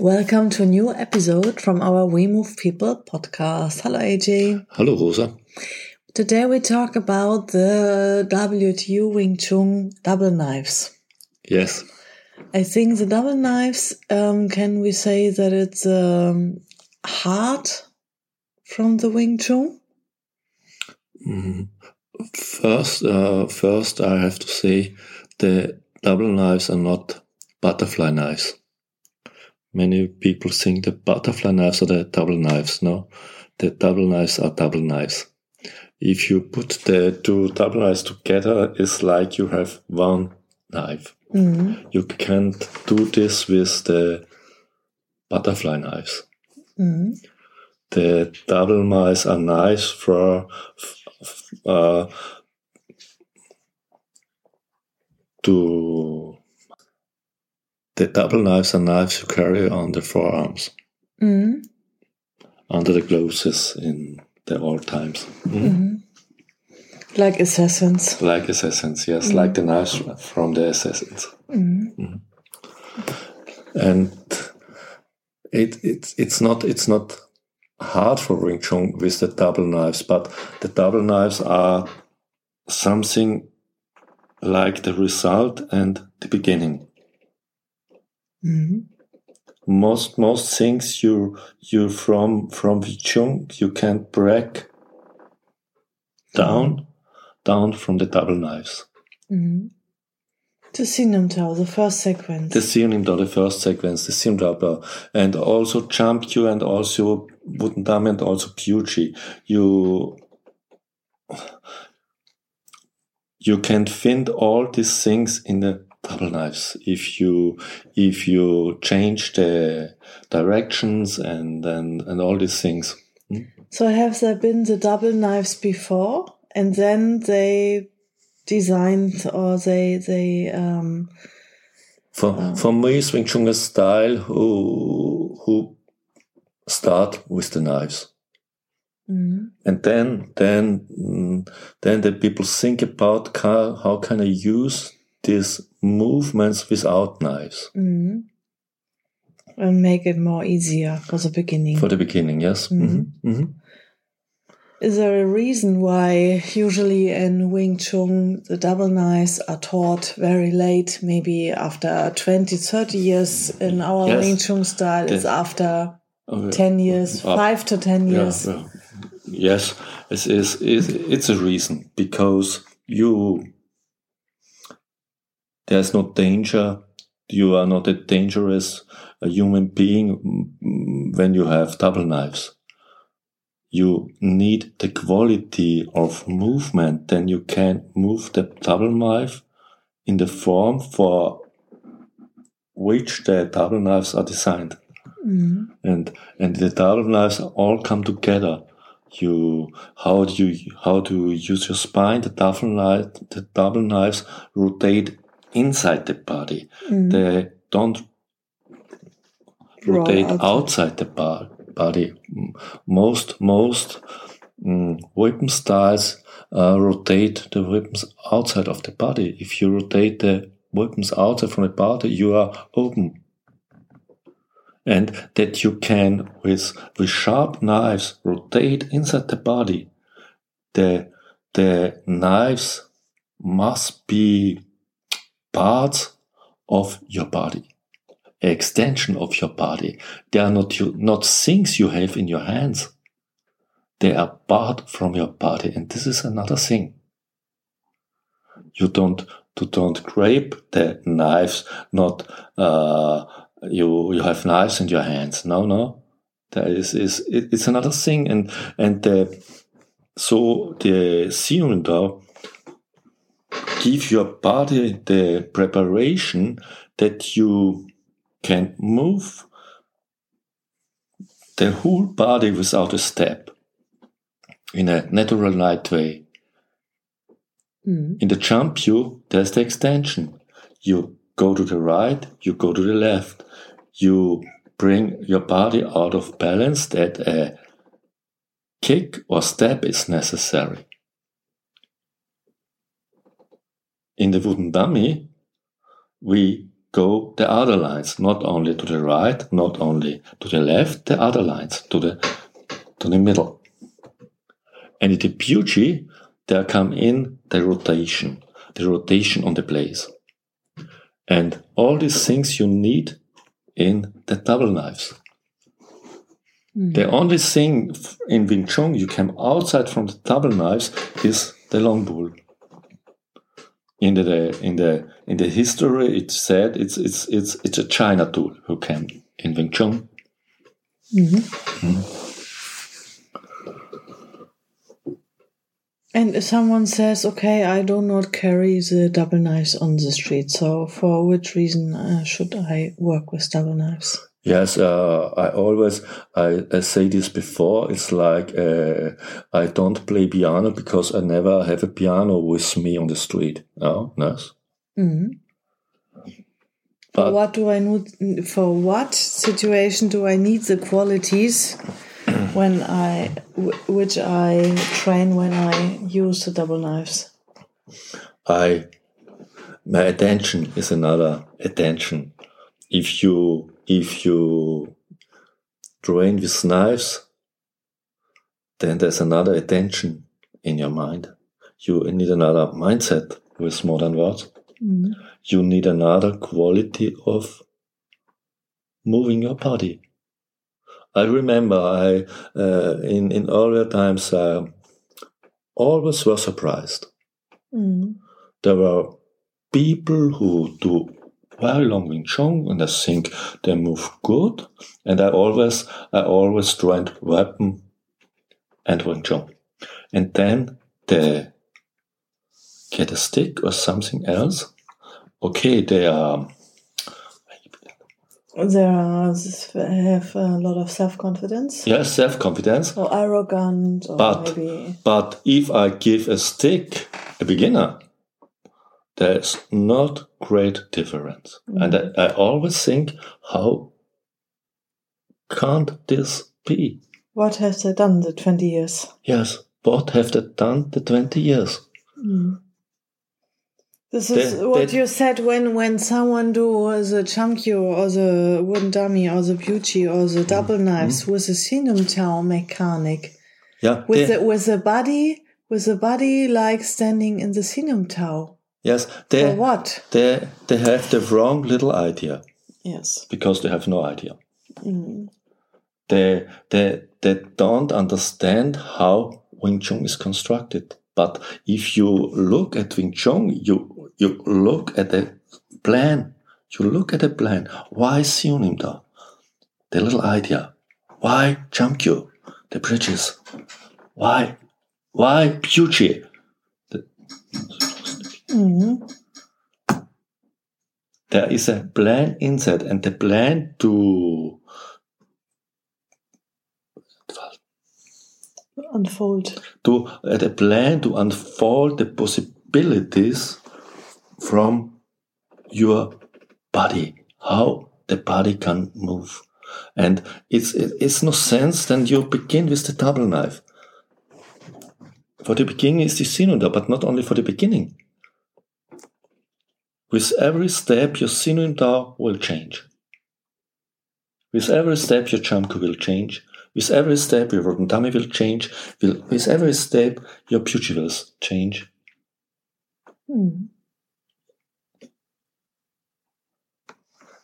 Welcome to a new episode from our We Move People podcast. Hello, AJ. Hello, Rosa. Today we talk about the WTU Wing Tsun double knives. Yes. I think the double knives, um, can we say that it's um, hard from the Wing Tsun? Mm. First, uh, first, I have to say the double knives are not butterfly knives. Many people think the butterfly knives are the double knives. No, the double knives are double knives. If you put the two double knives together, it's like you have one knife. Mm. You can't do this with the butterfly knives. Mm. The double knives are nice for uh, to the double knives are knives you carry on the forearms Mm. under the clothes in the old times. Mm. Like assassins. Like assassins, yes, like the knives from the assassins. Mm. And it, it's it's not it's not hard for Wing Tsun with the double knives, but the double knives are something like the result and the beginning. Mm. most most things you you from from Wing Tsun you can't break down down from the double knives. Mm. The Siu Nim Tau, the first sequence. The Sionimdo, the first sequence, the Simdaba, and also you and also Wutendam and also Biu Tze. You you can find all these things in the double knives if you if you change the directions and and, and all these things. So have there been the double knives before, and then they designed or they they um For for me, is Wing Tsun style who who start with the knives. mm, And then, then, mm, then the people think about how, how can I use these movements without knives mm, and make it more easier for the beginning. for the beginning. Yes. Mhm. hmm hmm Is there a reason why usually in Wing Tsun the double knives are taught very late, maybe after 20, 30 years in our Yes. Wing Tsun style, it's after Okay. 10 years, Uh, 5 to 10 years. yeah. Yes, it is. It, it's a reason because you there's no danger. You are not a dangerous human being mm, when you have double knives. You need the quality of movement, then you can move the double knife in the form for which the double knives are designed Mm, and and the double knives all come together. You how do you how to use your spine? The double knife the double knives rotate inside the body. mm. They don't rotate outside. outside, the body. Most most mm, weapon styles uh, rotate the weapons outside of the body. If you rotate the weapons outside from the body, you are open and that you can with with sharp knives rotate inside the body the the knives must be parts of your body extension of your body. They are not you, not things you have in your hands. They are part from your body and this is another thing. You don't you don't grab the knives not uh, you you have knives in your hands. No, no, that is is it's another thing, and and the, so the cylinder give your body the preparation that you can move the whole body without a step in a natural light way. Mm. In the jump you, there's the extension. You go to the right, you go to the left. You bring your body out of balance that a kick or step is necessary. In the wooden dummy, we go the other lines, not only to the right, not only to the left, the other lines to the to the middle. And in the beauty, there come in the rotation, the rotation on the place. And all these things you need in the double knives. Mm. The only thing in Wing Tsun you come outside from the double knives is the long bull. In the in the in the history, it said it's it's it's it's a China tool who came in Wing Tsun. Mhm. And if someone says, "Okay, I do not carry the double knives on the street," so for which reason uh, should I work with double knives? Yes, uh, I always I, I say this before. It's like uh, I don't play piano because I never have a piano with me on the street. Oh, yes. Mhm. For what do I need? For what situation do I need the qualities when I, w- which I train when I use the double knives? I my attention is another attention. If you if you train with knives, then there's another attention in your mind. You need another mindset with modern words. Mhm. You need another quality of moving your body. I remember I uh, in in earlier times I always were surprised Mhm. there were people who do very long Wing Tsun and I think they move good. And I always, I always joined weapon and Wing Tsun. And then they get a stick or something else. Okay, they are, They are, have a lot of self confidence, yes, self-confidence. or arrogant, or But- maybe. But if I give a stick a beginner, there's not great difference. And I, I always think, how can't this be? What have they done the 20 years? Yes, what have they done the 20 years? This is what you said when, when someone do the Chum Kiu or the wooden dummy or the beauty or the double Mm-hmm. knives with the Siu Nim Tau mechanic. Yeah, With the with the body with the body like standing in the sinum yes, For they, what? they, they have the wrong little idea Yes. because they have no idea. Mm. They, they, they don't understand how Wing Tsun is constructed. But if you look at Wing Tsun, you, you look at the plan. You look at the plan. Why Sionim da? The little idea. Why Chum Kiu? The bridges. Why? Why Biu Tze? Mhm. There is a plan inside and the plan to Unfold. to uh, the plan to unfold the possibilities from your body, how the body can move. And it's, it- it's no sense then you begin with the double knife. For the beginning is the synonym, but not only for the beginning. With every step, your Dao will change. With every step, your Chum Kiu will change. With every step, your rotundami will change. With every step, your will change. Mm.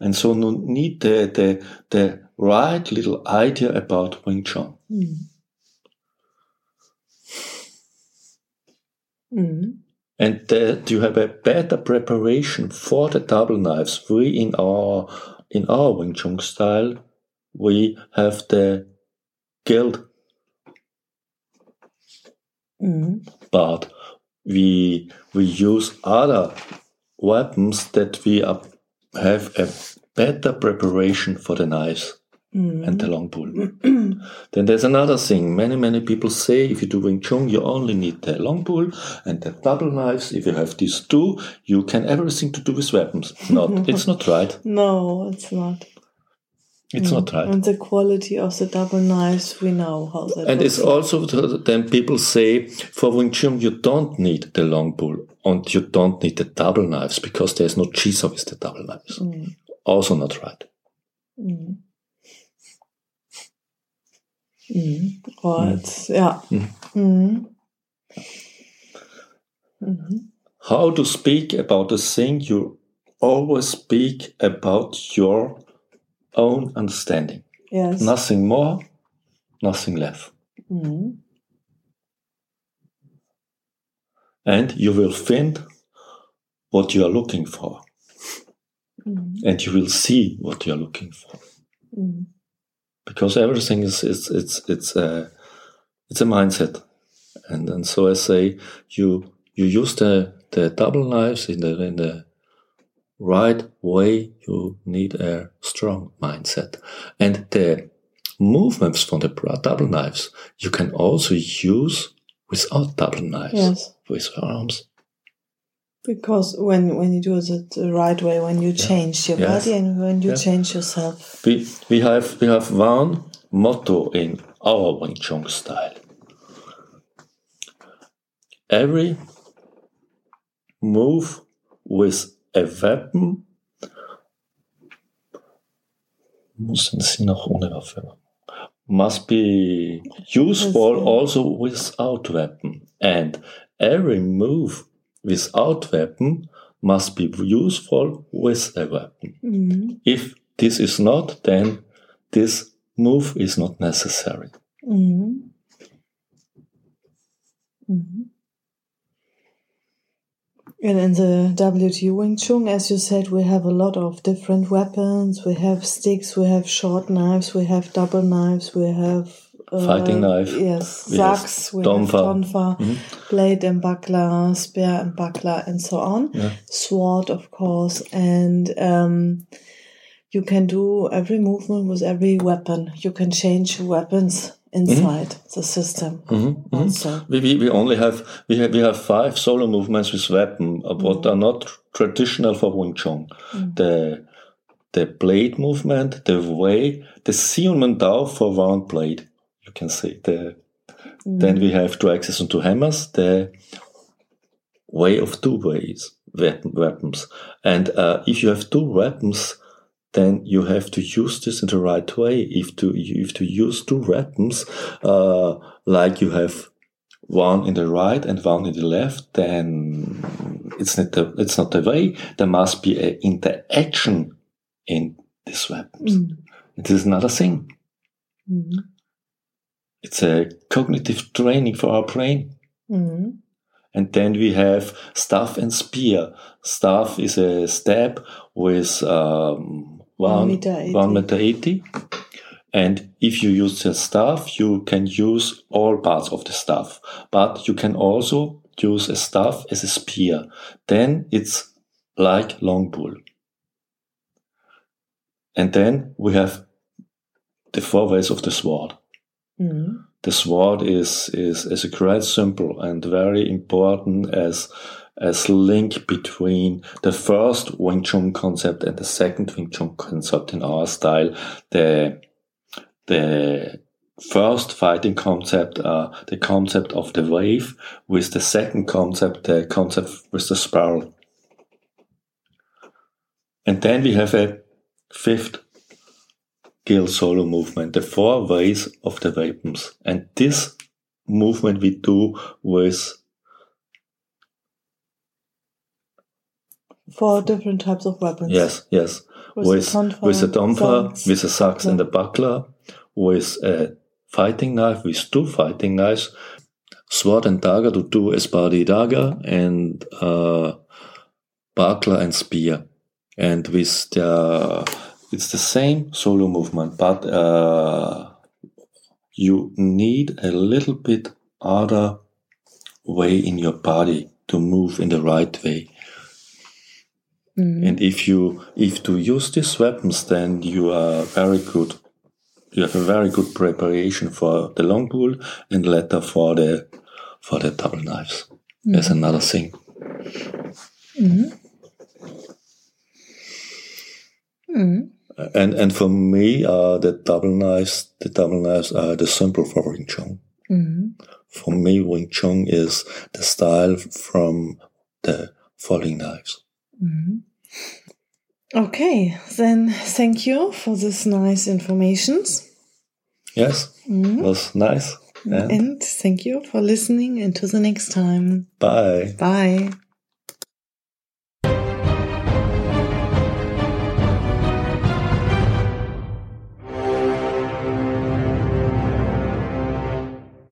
And so you need the, the, the right little idea about Wing Tsun. Mm. Mm. And that you have a better preparation for the double knives. We in our in our Wing Tsun style, we have the guild Mm. but we we use other weapons that we are, have a better preparation for the knives. And the mm-hmm. long pull. then there's another thing. Many, many people say if you do Wing Tsun, you only need the long pull and the double knives. If you have these two, you can everything to do with weapons. Not, it's not right. No, it's not. It's not mm. right. And the quality of the double knives, we know how that. And it's also then people say for Wing Tsun you don't need the long pull and you don't need the double knives because there's no chisa with the double knives. Mm. Also not right. Mm. Mm. Right. Yeah. Mm. Mhm. How to speak about a thing you always speak about your own understanding. Yes. Nothing more, nothing less. Mm. And you will find what you are looking for. Mm. And you will see what you are looking for. Mm. Because everything is it's it's it's a it's a mindset. And and so I say you you use the, the double knives in the in the right way, you need a strong mindset. And the movements from the double knives you can also use without double knives Yes. with your arms. Because when when you do it the right way, when you change your Yes. body and when you change yourself. We we have we have one motto in our Wing Tsun style. Every move with a weapon müssen Sie noch ohne Waffe machen. must be useful also without weapon and every move without weapon must be useful with a weapon Mm. if this is not then this move is not necessary Mm. Mhm. And in the WT Wing Tsun, as you said, we have a lot of different weapons. We have sticks, we have short knives, we have double knives, we have Fighting knife. Yes, We have sacks, we tonfa. have tonfa, blade and buckler, spear and buckler, and so on. Yeah. Sword, of course, and um, you can do every movement with every weapon. You can change weapons inside the system. Mhm, mhm. Also. we, we, we only have we have we have five solo movements with weapon uh, what are not traditional for Wing Tsun the the blade movement the way the Sion Dao for one blade can say the then we have two axes and two hammers. The way of two ways weapon, weapons. And uh, if you have two weapons then you have to use this in the right way. If to if to use two weapons uh, like you have one in the right and one in the left then it's not the it's not the way. There must be an interaction in these weapons. Mm. it is another thing. Mhm. It's a cognitive training for our brain Mhm. And then we have staff and spear. Staff is a stab with um, One one, meter eighty. one meter 80. And if you use the staff, you can use all parts of the staff. But you can also use a staff as a spear. Then it's like long bull. And then we have the four ways of the sword Mhm. the sword is is is a great symbol and very important as as link between the first Wing Tsun concept and the second Wing Tsun concept in our style. The the first fighting concept, uh, the concept of the wave, with the second concept, the concept with the spiral. And then we have a fifth Gill solo movement, the four ways of the weapons. And this movement we do with Four different types of weapons. yes, yes, With with tonfa, with a tonfa, with a sax and a buckler, with a fighting knife, with two fighting knives, sword and dagger to do espadí dagger, and uh, buckler and spear. And with the it's the same solo movement, but uh, you need a little bit other way in your body to move in the right way. Mhm. And if you if to use these weapons, then you are very good you have a very good preparation for the long pool and later for the for the double knives. There's another thing. And and for me, uh, the double knives, the double knives are the simple for Wing Tsun. Mm-hmm. For me, Wing Tsun is the style from the falling knives. Mm-hmm. Okay, then thank you for this nice informations. Yes, mm-hmm. was nice. And And thank you for listening. And to the next time. bye. Bye.